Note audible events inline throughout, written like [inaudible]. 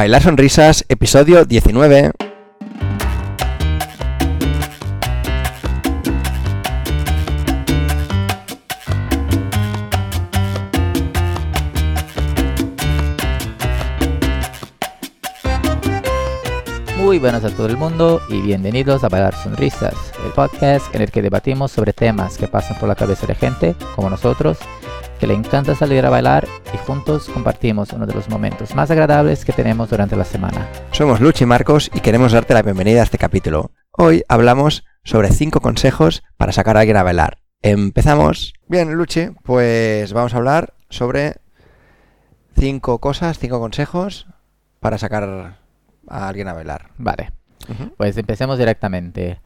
Bailar Sonrisas, episodio 19. Muy buenas a todo el mundo y bienvenidos a Bailar Sonrisas, el podcast en el que debatimos sobre temas que pasan por la cabeza de gente, como nosotros, que le encanta salir a bailar y juntos compartimos uno de los momentos más agradables que tenemos durante la semana. Somos Luchi y Marcos y queremos darte la bienvenida a este capítulo. Hoy hablamos sobre 5 consejos para sacar a alguien a bailar. Empezamos. Bien, Luchi, pues vamos a hablar sobre 5 cosas, 5 consejos para sacar a alguien a bailar. Vale, pues empecemos directamente.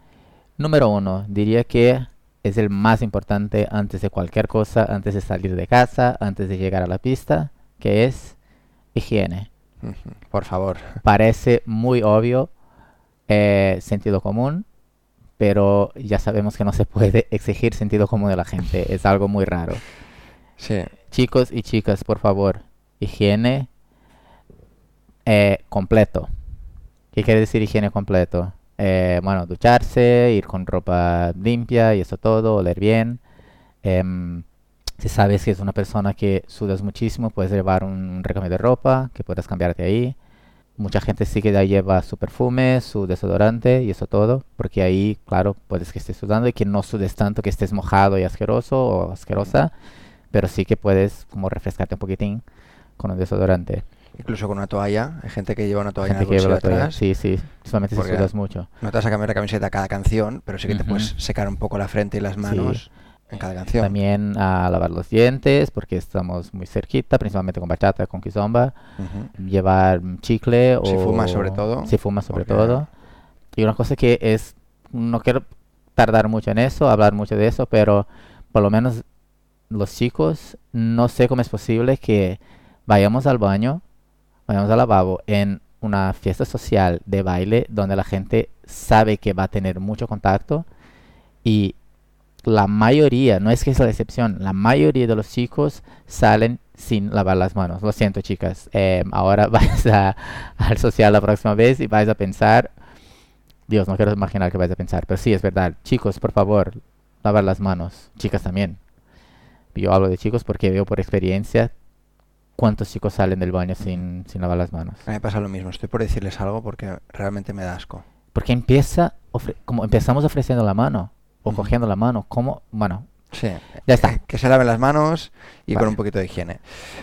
Número uno, diría que es el más importante antes de cualquier cosa, antes de salir de casa, antes de llegar a la pista, que es higiene. Por favor. [laughs] Parece muy obvio, eh, sentido común, pero ya sabemos que no se puede [laughs] exigir sentido común de la gente. Es algo muy raro. Sí. Chicos y chicas, por favor, higiene eh, completo. ¿Qué quiere decir higiene completo? Eh, bueno, ducharse, ir con ropa limpia y eso todo, oler bien. Em, si sabes que es una persona que sudas muchísimo, puedes llevar un recambio de ropa que puedas cambiarte ahí. Mucha gente sí que ya lleva su perfume, su desodorante y eso todo, porque ahí, claro, puedes que estés sudando y que no sudes tanto que estés mojado y asqueroso o asquerosa, pero sí que puedes como refrescarte un poquitín con un desodorante. Incluso con una toalla. Hay gente que lleva una toalla Gente en que el lleva bolsillo la toalla. atrás. Sí, sí, solamente si Porque- sudas mucho. No te vas a cambiar la camiseta cada canción, pero sí que te Ujú. puedes secar un poco la frente y las manos en cada canción. También a lavar los dientes, porque estamos muy cerquita, principalmente con bachata, con kizomba. Ujú. Llevar mm, chicle o... Si fumas, sobre todo, Si fumas sobre porque- todo. Y una cosa que es... No quiero tardar mucho en eso, hablar mucho de eso, pero por lo menos los chicos, no sé cómo es posible que vayamos al baño, vayamos al lavabo en una fiesta social de baile donde la gente sabe que va a tener mucho contacto y la mayoría, no es que es la excepción, la mayoría de los chicos salen sin lavar las manos. Lo siento, chicas. Eh, ahora [laughs] vais a, al social la próxima vez y vais a pensar, Dios, no quiero imaginar que vais a pensar, pero sí, es verdad. Chicos, por favor, lavar las manos. Chicas también. Yo hablo de chicos porque veo por experiencia cuántos chicos salen del baño sin, sin lavar las manos. A mí me pasa lo mismo. Estoy por decirles algo porque realmente me da asco. Porque empieza, ofre- como empezamos ofreciendo la mano o cogiendo la mano, como, bueno, Sí. ya está. Que se laven las manos y con un poquito de higiene.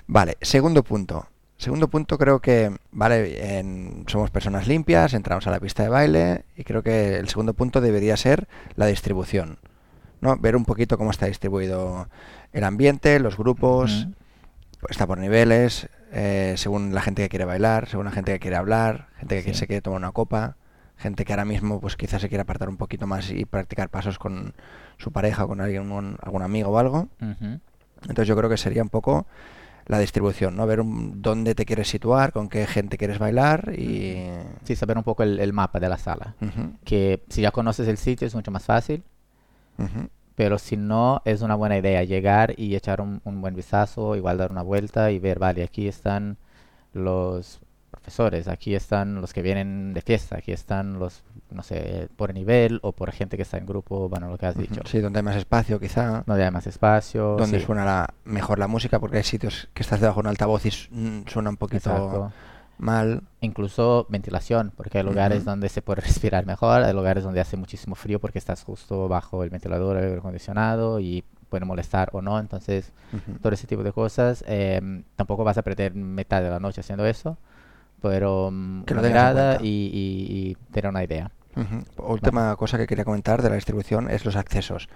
Vale, segundo punto. Segundo punto creo que, vale, en- somos personas limpias, entramos a la pista de baile y creo que el segundo punto debería ser la distribución. ¿no? Ver un poquito cómo está distribuido el ambiente, los grupos. Está por niveles, eh, según la gente que quiere bailar, según la gente que quiere hablar, gente que Sí. se quiere tomar una copa, gente que ahora mismo pues quizás se quiere apartar un poquito más y practicar pasos con su pareja o con alguien, un- algún amigo o algo. Entonces yo creo que sería un poco la distribución, ¿no? Ver un- dónde te quieres situar, con qué gente quieres bailar y... Sí, saber un poco el, el mapa de la sala. Que si ya conoces el sitio es mucho más fácil, ujú. Pero si no, es una buena idea llegar y echar un, un buen vistazo, igual dar una vuelta y ver, vale, aquí están los profesores, aquí están los que vienen de fiesta, aquí están los, no sé, por nivel o por gente que está en grupo, bueno, lo que has dicho. Sí, donde hay más espacio quizá, Donde hay más espacio. donde sí, suena la- mejor la música, porque hay sitios que estás debajo de un altavoz y mm, suena un poquito exacto. Mal. Incluso ventilación, porque hay lugares donde se puede [laughs] respirar mejor, hay lugares donde hace muchísimo frío porque estás justo bajo el ventilador, el aire acondicionado y puede molestar o no. Entonces, todo ese tipo de cosas. em, tampoco vas a perder mitad de la noche haciendo eso, pero mm, Que lo una y, y- y tener una idea. Última cosa que quería comentar de la distribución es los accesos.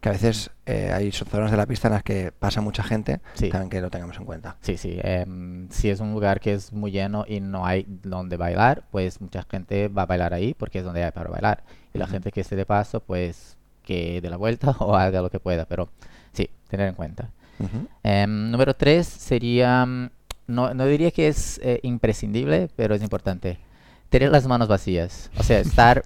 Que a veces eh, hay zonas de la pista en las que pasa mucha gente, Sí. también que lo tengamos en cuenta. Sí, sí. em, si es un lugar que es muy lleno y no hay donde bailar, pues mucha gente va a bailar ahí porque es donde hay para bailar. Y la gente que esté de paso, pues que dé la vuelta [laughs] o haga lo que pueda. Pero sí, tener en cuenta. Em, número tres sería, mm, no, no diría que es eh, imprescindible, pero es importante. Tener las manos vacías. O sea, estar,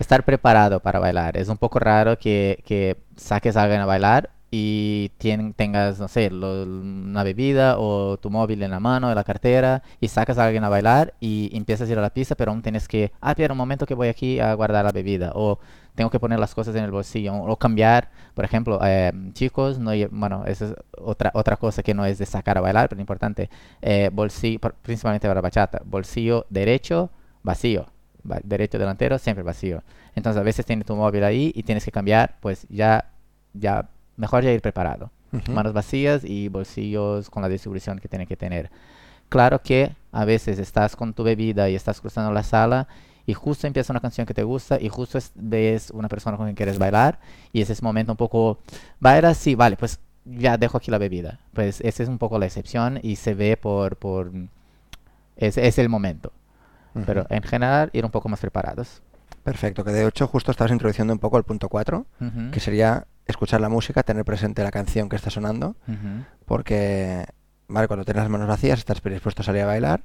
estar preparado para bailar. Es un poco raro que, que saques a alguien a bailar y tien- tengas, no sé, lo- una bebida o tu móvil en la mano, en la cartera, y sacas a alguien a bailar y empiezas a ir a la pista, pero aún tienes que, ah, espera un momento que voy aquí a guardar la bebida, o tengo que poner las cosas en el bolsillo, o cambiar, por ejemplo, eh, chicos, no, bueno, esa es otra, otra cosa que no es de sacar a bailar, pero importante, eh, bolsillo, principalmente para bachata, bolsillo derecho, vacío, va- derecho delantero, siempre vacío. Entonces a veces tienes tu móvil ahí y tienes que cambiar, pues ya, ya, mejor ya ir preparado. Ujú. Manos vacías y bolsillos con la distribución que tienen que tener. Claro que a veces estás con tu bebida y estás cruzando la sala y justo empieza una canción que te gusta y justo es- ves una persona con quien quieres bailar y ese es momento un poco, baila sí, vale, pues ya dejo aquí la bebida. Pues ese es un poco la excepción y se ve por, por, es, es el momento. Pero en general ir un poco más preparados. Perfecto, que de hecho justo estabas introduciendo un poco el punto 4, Ujú, que sería escuchar la música, tener presente la canción que está sonando, porque, vale, cuando tienes las manos vacías estás predispuesto a salir a bailar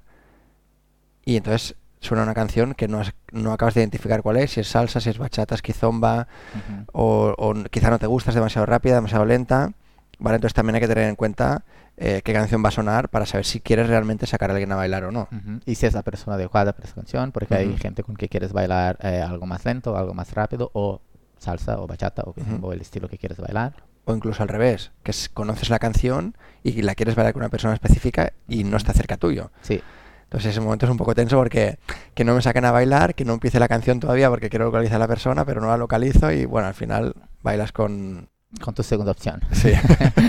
y entonces suena una canción que no, has- no acabas de identificar cuál es, si es salsa, si es bachata, es quizomba, Ujú. o, o quizá no te gusta, es demasiado rápida, demasiado lenta. Vale, entonces también hay que tener en cuenta eh, qué canción va a sonar para saber si quieres realmente sacar a alguien a bailar o no. Ujú. Y si es la persona adecuada para esa canción, porque hay Ujú. gente con que quieres bailar eh, algo más lento, algo más rápido, o salsa, o bachata, o, Ujú. o el estilo que quieres bailar. O incluso al revés, que es- conoces la canción y la quieres bailar con una persona específica y no está cerca tuyo. Sí, Entonces ese momento es un poco tenso porque que no me saquen a bailar, que no empiece la canción todavía porque quiero localizar a la persona, pero no la localizo y bueno, al final bailas con... con tu segunda opción. Sí,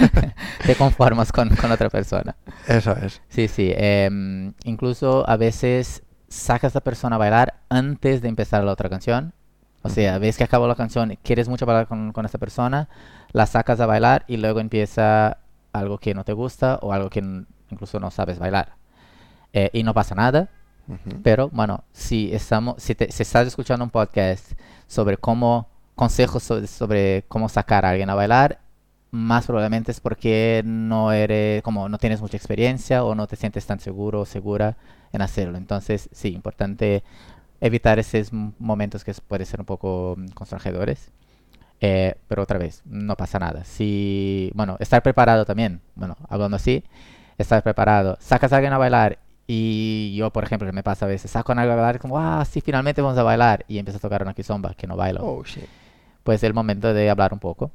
[laughs] Te conformas con, con otra persona. eso es. Sí, sí. em, incluso a veces sacas a la persona a bailar antes de empezar la otra canción. O sea, ves que acabó la canción, quieres mucho bailar con, con esta persona, la sacas a bailar y luego empieza algo que no te gusta o algo que incluso no sabes bailar. Eh, y no pasa nada, Ujú. pero bueno, si, estamos, si, te- si estás escuchando un podcast sobre cómo, consejos so- sobre cómo sacar a alguien a bailar, más probablemente es porque no eres, como no tienes mucha experiencia o no te sientes tan seguro o segura en hacerlo. Entonces, sí, importante evitar esos momentos que pueden ser un poco mm, constrangedores. Eh, pero otra vez, no pasa nada. Si, bueno, estar preparado también, bueno, hablando así, estar preparado. Sacas a alguien a bailar y yo, por ejemplo, me pasa a veces, saco a alguien a bailar como, ah, sí, finalmente vamos a bailar y empiezo a tocar una kizomba que no bailo. Oh, shit. Pues es el momento de hablar un poco.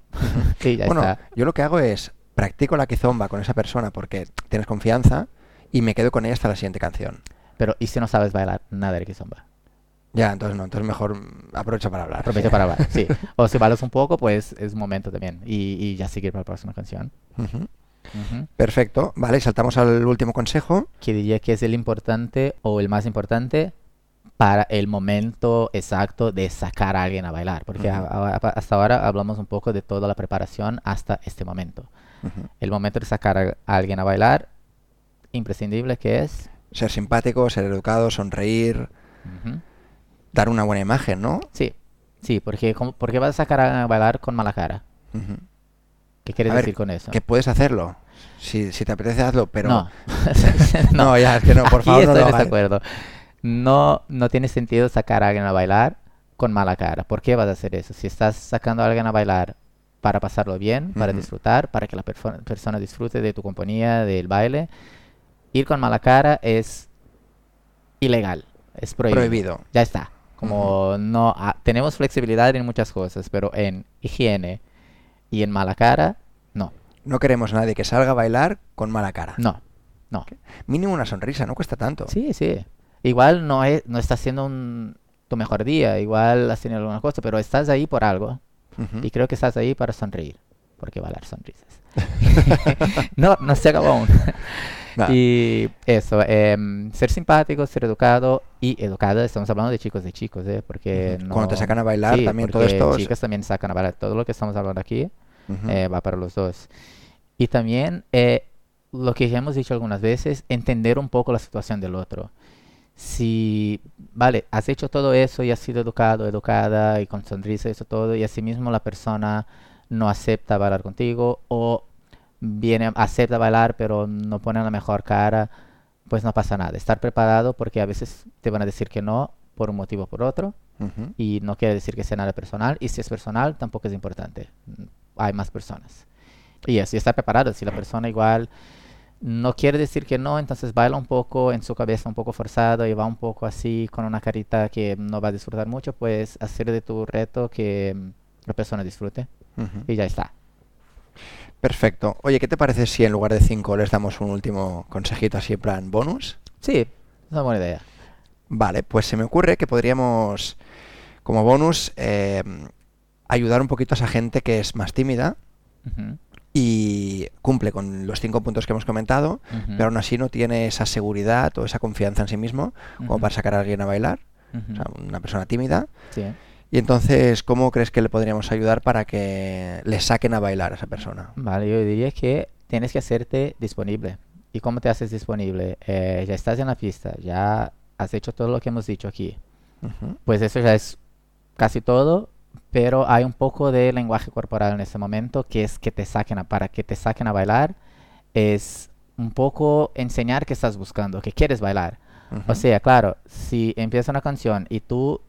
y [laughs] ya Bueno, está. yo lo que hago es practico la quizomba con esa persona porque tienes confianza y me quedo con ella hasta la siguiente canción. Pero, ¿y si no sabes bailar? Nada de kizomba. Ya, entonces no, entonces mejor aprovecho para hablar. Aprovecha sí. para bailar, sí. O si bailas un poco, pues es momento también. Y, y ya seguir para la próxima canción. Perfecto, vale, saltamos al último consejo. Que diría que es el importante o el más importante para el momento exacto de sacar a alguien a bailar. Porque a- Ujú. a- hasta ahora hablamos un poco de toda la preparación hasta este momento. Ujú. El momento de sacar a a alguien a bailar, imprescindible que es... Ser simpático, ser educado, sonreír, Ujú. dar una buena imagen, ¿no? Sí, sí, porque, ¿cómo- ¿por qué vas a sacar a alguien a bailar con mala cara? ¿Qué quieres A ver, decir con eso? Que puedes hacerlo. Si, si te apetece, hazlo, pero... No. [laughs] [laughs] No, ya, es que no, por Aquí favor, no estoy lo en desacuerdo. No, no tiene sentido sacar a alguien a bailar con mala cara. ¿Por qué vas a hacer eso? Si estás sacando a alguien a bailar para pasarlo bien, para disfrutar, para que la persona disfrute de tu compañía, del baile, ir con mala cara es ilegal, es prohibido. Prohibido. Ya está. Como no ah, tenemos flexibilidad en muchas cosas, pero en higiene y en mala cara, no, No queremos a nadie que salga a bailar con mala cara. no, no. Mínimo una sonrisa, no cuesta tanto. Sí, sí. Igual no es, no está siendo un, tu mejor día, igual has tenido alguna cosa, pero estás ahí por algo. Ujú. Y creo que estás ahí para sonreír, porque bailar sonrisas. [laughs] no, no se acabó aún. [laughs] Va. Y eso, em, ser simpático, ser educado y educada, estamos hablando de chicos de chicos, ¿eh? Porque no... Cuando te sacan a bailar, Sí, también todo esto... chicas también sacan a bailar. Todo lo que estamos hablando aquí Ujú. eh, va para los dos. Y también eh, lo que ya hemos dicho algunas veces, entender un poco la situación del otro. Si, vale, has hecho todo eso y has sido educado, educada y con sonrisa y eso todo, y asimismo la persona no acepta bailar contigo o viene, acepta bailar pero no pone la mejor cara, pues no pasa nada. Estar preparado porque a veces te van a decir que no por un motivo o por otro y no quiere decir que sea nada personal y si es personal tampoco es importante. Hay más personas. Y así estar preparado. Si la persona igual no quiere decir que no, entonces baila un poco en su cabeza un poco forzado y va un poco así con una carita que no va a disfrutar mucho, pues hacer de tu reto que mm, la persona disfrute y ya está. Perfecto. Oye, ¿qué te parece si en lugar de cinco les damos un último consejito así en plan bonus? Sí, es una buena idea. Vale, pues se me ocurre que podríamos, como bonus, eh, ayudar un poquito a esa gente que es más tímida y cumple con los cinco puntos que hemos comentado, pero aún así no tiene esa seguridad o esa confianza en sí mismo como para sacar a alguien a bailar, ujú. o sea, una persona tímida. Sí. Y entonces, ¿cómo crees que le podríamos ayudar para que le saquen a bailar a esa persona? Vale, yo diría que tienes que hacerte disponible. ¿Y cómo te haces disponible? Eh, ya estás en la pista, ya has hecho todo lo que hemos dicho aquí. Pues eso ya es casi todo, pero hay un poco de lenguaje corporal en ese momento que es que te saquen a, para que te saquen a bailar, es un poco enseñar que estás buscando, que quieres bailar. O sea, claro, si empieza una canción y tú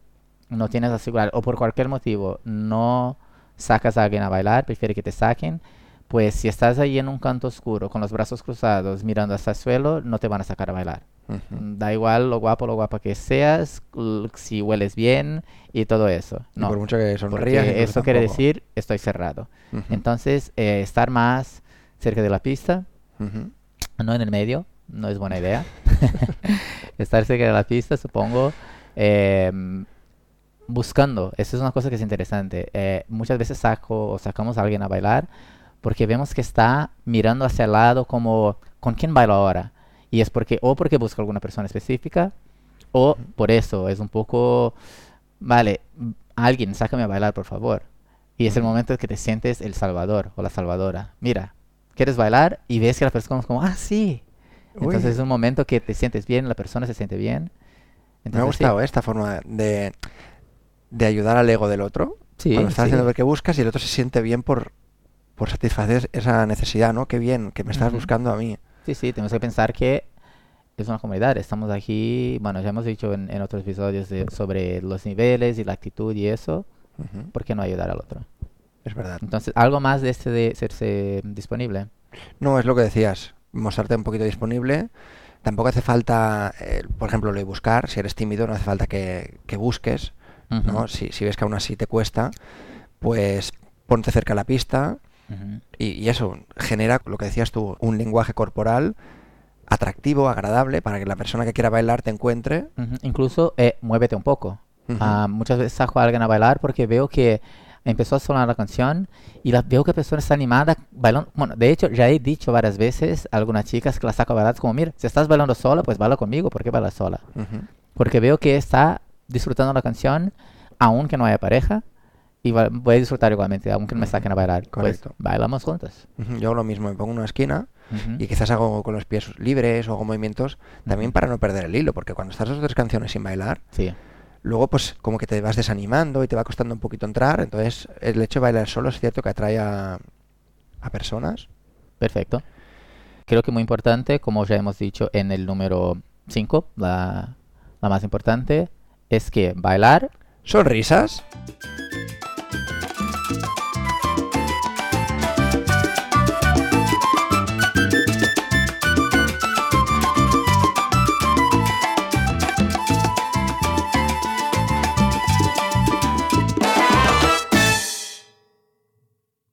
no tienes asegurar o por cualquier motivo no sacas a alguien a bailar, prefiere que te saquen, pues si estás ahí en un canto oscuro con los brazos cruzados mirando hasta el suelo, no te van a sacar a bailar. Mm, Da igual lo guapo, lo guapa que seas, si hueles bien y todo eso. Y No, por mucho que porque sonrías, incluso eso quiere decir estoy cerrado. Entonces, eh, estar más cerca de la pista, no en el medio, no es buena idea. [laughs] Estar cerca de la pista, supongo. em, buscando, eso es una cosa que es interesante. eh, muchas veces saco o sacamos a alguien a bailar porque vemos que está mirando hacia el lado como, ¿con quién bailo ahora? Y es porque, o porque busca alguna persona específica, o por eso, es un poco, vale, alguien, sácame a bailar, por favor. Y es el momento en que te sientes el salvador o la salvadora. Mira, ¿quieres bailar? Y ves que la persona es como, ah, sí. Entonces Uy. es un momento que te sientes bien, la persona se siente bien. Me ha sí. gustado ¿eh? esta forma de, de ayudar al ego del otro. Sí, Cuando estás sí. haciendo ver que buscas y el otro se siente bien por, por satisfacer esa necesidad, ¿no? Qué bien, que me estás buscando a mí. Sí, sí, tenemos que pensar que es una comunidad. Estamos aquí, bueno, ya hemos dicho en, en otros episodios de- sobre los niveles y la actitud y eso. Ujú, ¿Por qué no ayudar al otro? Es verdad. Entonces, algo más de este de serse disponible. No, es lo que decías, mostrarte un poquito disponible. Tampoco hace falta, eh, por ejemplo, lo de buscar. Si eres tímido, no hace falta que, que busques, ¿no? Ujú, Si, si ves que aún así te cuesta, pues ponte cerca a la pista y, y eso genera, lo que decías tú, un lenguaje corporal atractivo, agradable, para que la persona que quiera bailar te encuentre. Incluso eh, muévete un poco. Ah, muchas veces saco a alguien a bailar porque veo que empezó a sonar la canción y la, veo que la persona está animada bailando. Bueno, de hecho, ya he dicho varias veces a algunas chicas que las saco a bailar como, mira, si estás bailando sola, pues baila conmigo, ¿por qué bailas sola? Porque veo que está disfrutando la canción, aunque no haya pareja, y voy a disfrutar igualmente, aunque no me saquen a bailar. correcto. Pues bailamos juntos. Yo hago lo mismo, me pongo en una esquina Ujú, y quizás hago con los pies libres o hago movimientos también Ujú. para no perder el hilo, porque cuando estás dos o tres canciones sin bailar, Sí, luego pues como que te vas desanimando y te va costando un poquito entrar, entonces el hecho de bailar solo es cierto que atrae a, a personas. perfecto. Creo que muy importante, como ya hemos dicho en el número 5, la, la más importante, es que bailar Sonrisas.